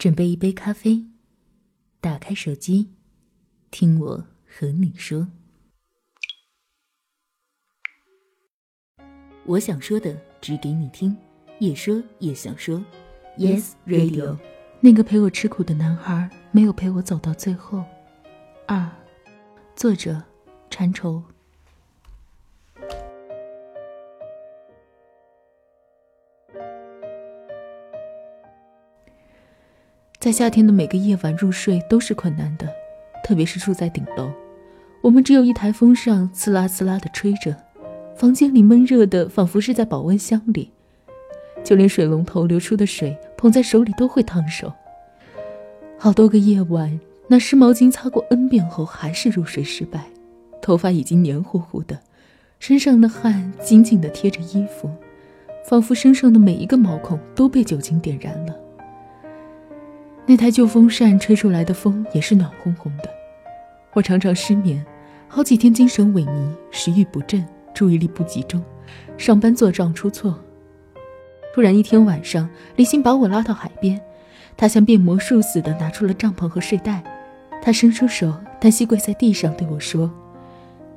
准备一杯咖啡，打开手机，听我和你说。我想说的，只给你听，也说也想说。Yes Radio，那个陪我吃苦的男孩，没有陪我走到最后。二，作者：馋愁。在夏天的每个夜晚入睡都是困难的，特别是住在顶楼，我们只有一台风扇，呲啦呲啦的吹着，房间里闷热的仿佛是在保温箱里，就连水龙头流出的水捧在手里都会烫手。好多个夜晚，拿湿毛巾擦过 N 遍后还是入睡失败，头发已经黏糊糊的，身上的汗紧紧地贴着衣服，仿佛身上的每一个毛孔都被酒精点燃了。那台旧风扇吹出来的风也是暖烘烘的，我常常失眠，好几天精神萎靡，食欲不振，注意力不集中，上班做账出错。突然一天晚上，李欣把我拉到海边，他像变魔术似的拿出了帐篷和睡袋，他伸出手，单膝跪在地上对我说：“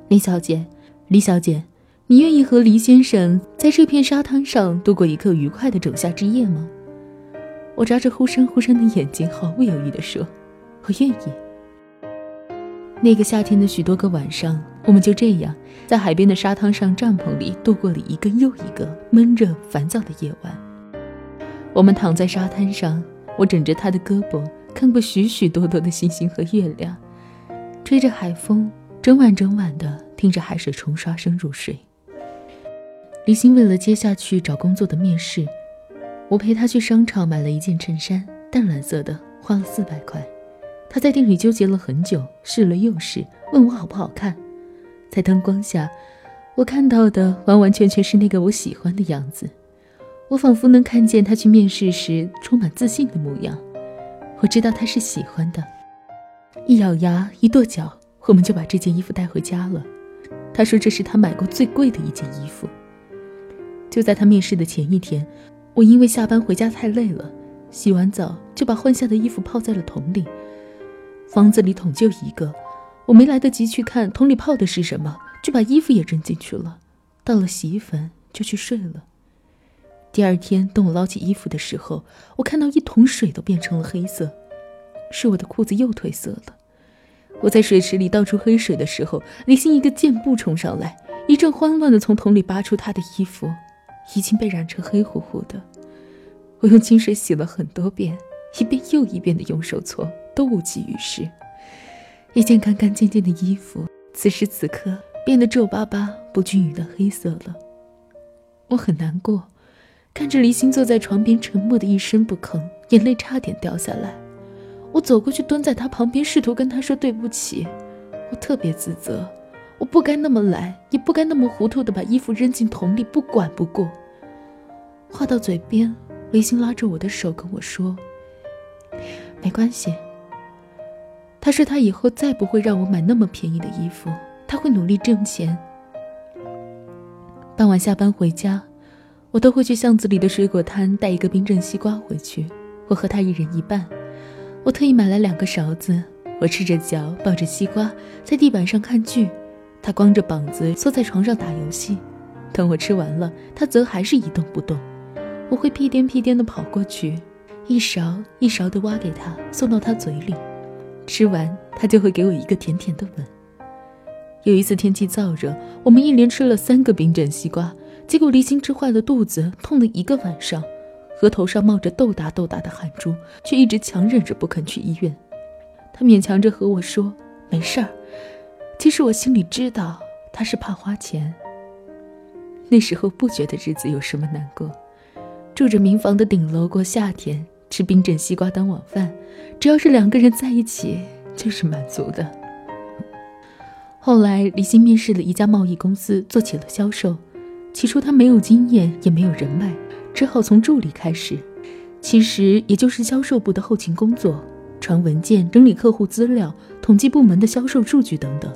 李小姐，李小姐，你愿意和黎先生在这片沙滩上度过一个愉快的仲夏之夜吗？”我眨着忽闪忽闪的眼睛，毫不犹豫地说：“我愿意。”那个夏天的许多个晚上，我们就这样在海边的沙滩上、帐篷里度过了一个又一个闷热、烦躁的夜晚。我们躺在沙滩上，我枕着他的胳膊，看过许许多多的星星和月亮，吹着海风，整晚整晚的听着海水冲刷声入睡。李欣为了接下去找工作的面试。我陪他去商场买了一件衬衫，淡蓝色的，花了四百块。他在店里纠结了很久，试了又试，问我好不好看。在灯光下，我看到的完完全全是那个我喜欢的样子。我仿佛能看见他去面试时充满自信的模样。我知道他是喜欢的。一咬牙，一跺脚，我们就把这件衣服带回家了。他说这是他买过最贵的一件衣服。就在他面试的前一天。我因为下班回家太累了，洗完澡就把换下的衣服泡在了桶里。房子里桶就一个，我没来得及去看桶里泡的是什么，就把衣服也扔进去了。倒了洗衣粉就去睡了。第二天，等我捞起衣服的时候，我看到一桶水都变成了黑色，是我的裤子又褪色了。我在水池里倒出黑水的时候，李欣一个箭步冲上来，一阵慌乱地从桶里拔出她的衣服。已经被染成黑乎乎的，我用清水洗了很多遍，一遍又一遍的用手搓，都无济于事。一件干干净净的衣服，此时此刻变得皱巴巴、不均匀的黑色了。我很难过，看着离心坐在床边，沉默的一声不吭，眼泪差点掉下来。我走过去，蹲在他旁边，试图跟他说对不起。我特别自责。我不该那么懒，也不该那么糊涂的把衣服扔进桶里，不管不顾。话到嘴边，维新拉着我的手跟我说：“没关系。”他说他以后再不会让我买那么便宜的衣服，他会努力挣钱。傍晚下班回家，我都会去巷子里的水果摊带一个冰镇西瓜回去，我和他一人一半。我特意买了两个勺子，我赤着脚抱着西瓜在地板上看剧。他光着膀子坐在床上打游戏，等我吃完了，他则还是一动不动。我会屁颠屁颠地跑过去，一勺一勺地挖给他，送到他嘴里。吃完，他就会给我一个甜甜的吻。有一次天气燥热，我们一连吃了三个冰镇西瓜，结果离心吃坏了肚子，痛了一个晚上，额头上冒着豆大豆大的汗珠，却一直强忍着不肯去医院。他勉强着和我说：“没事儿。”其实我心里知道，他是怕花钱。那时候不觉得日子有什么难过，住着民房的顶楼过夏天，吃冰镇西瓜当晚饭，只要是两个人在一起，就是满足的。后来李欣面试了一家贸易公司，做起了销售。起初他没有经验，也没有人脉，只好从助理开始，其实也就是销售部的后勤工作，传文件、整理客户资料、统计部门的销售数据等等。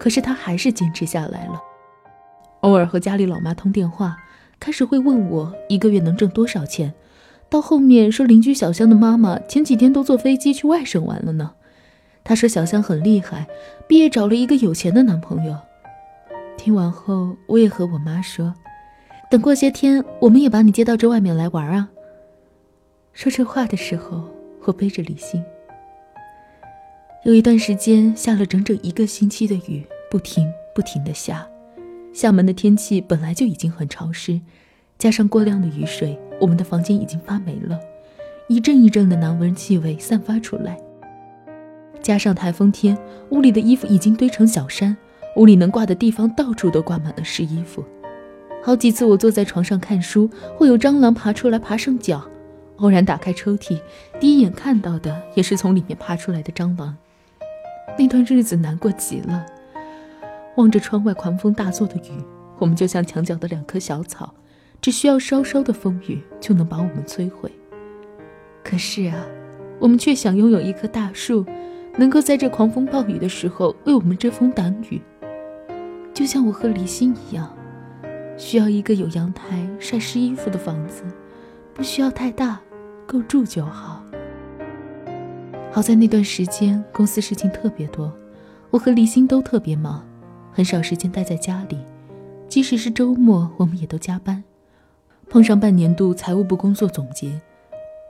可是他还是坚持下来了，偶尔和家里老妈通电话，开始会问我一个月能挣多少钱，到后面说邻居小香的妈妈前几天都坐飞机去外省玩了呢。他说小香很厉害，毕业找了一个有钱的男朋友。听完后，我也和我妈说，等过些天，我们也把你接到这外面来玩啊。说这话的时候，我背着李欣。有一段时间下了整整一个星期的雨，不停不停的下。厦门的天气本来就已经很潮湿，加上过量的雨水，我们的房间已经发霉了，一阵一阵的难闻气味散发出来。加上台风天，屋里的衣服已经堆成小山，屋里能挂的地方到处都挂满了湿衣服。好几次我坐在床上看书，会有蟑螂爬出来爬上脚，偶然打开抽屉，第一眼看到的也是从里面爬出来的蟑螂。那段日子难过极了。望着窗外狂风大作的雨，我们就像墙角的两棵小草，只需要稍稍的风雨就能把我们摧毁。可是啊，我们却想拥有一棵大树，能够在这狂风暴雨的时候为我们遮风挡雨。就像我和离心一样，需要一个有阳台晒湿衣服的房子，不需要太大，够住就好。好在那段时间公司事情特别多，我和离心都特别忙。很少时间待在家里，即使是周末，我们也都加班。碰上半年度财务部工作总结，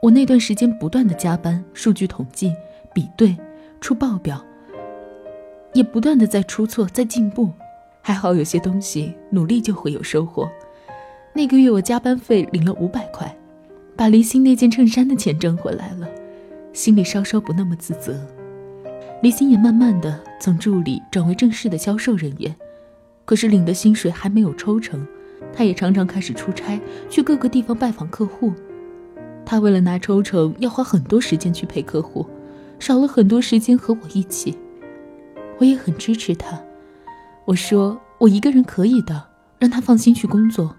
我那段时间不断的加班，数据统计、比对、出报表，也不断的在出错、在进步。还好有些东西努力就会有收获。那个月我加班费领了五百块，把离心那件衬衫的钱挣回来了，心里稍稍不那么自责。李欣也慢慢的从助理转为正式的销售人员，可是领的薪水还没有抽成，他也常常开始出差去各个地方拜访客户。他为了拿抽成，要花很多时间去陪客户，少了很多时间和我一起。我也很支持他，我说我一个人可以的，让他放心去工作。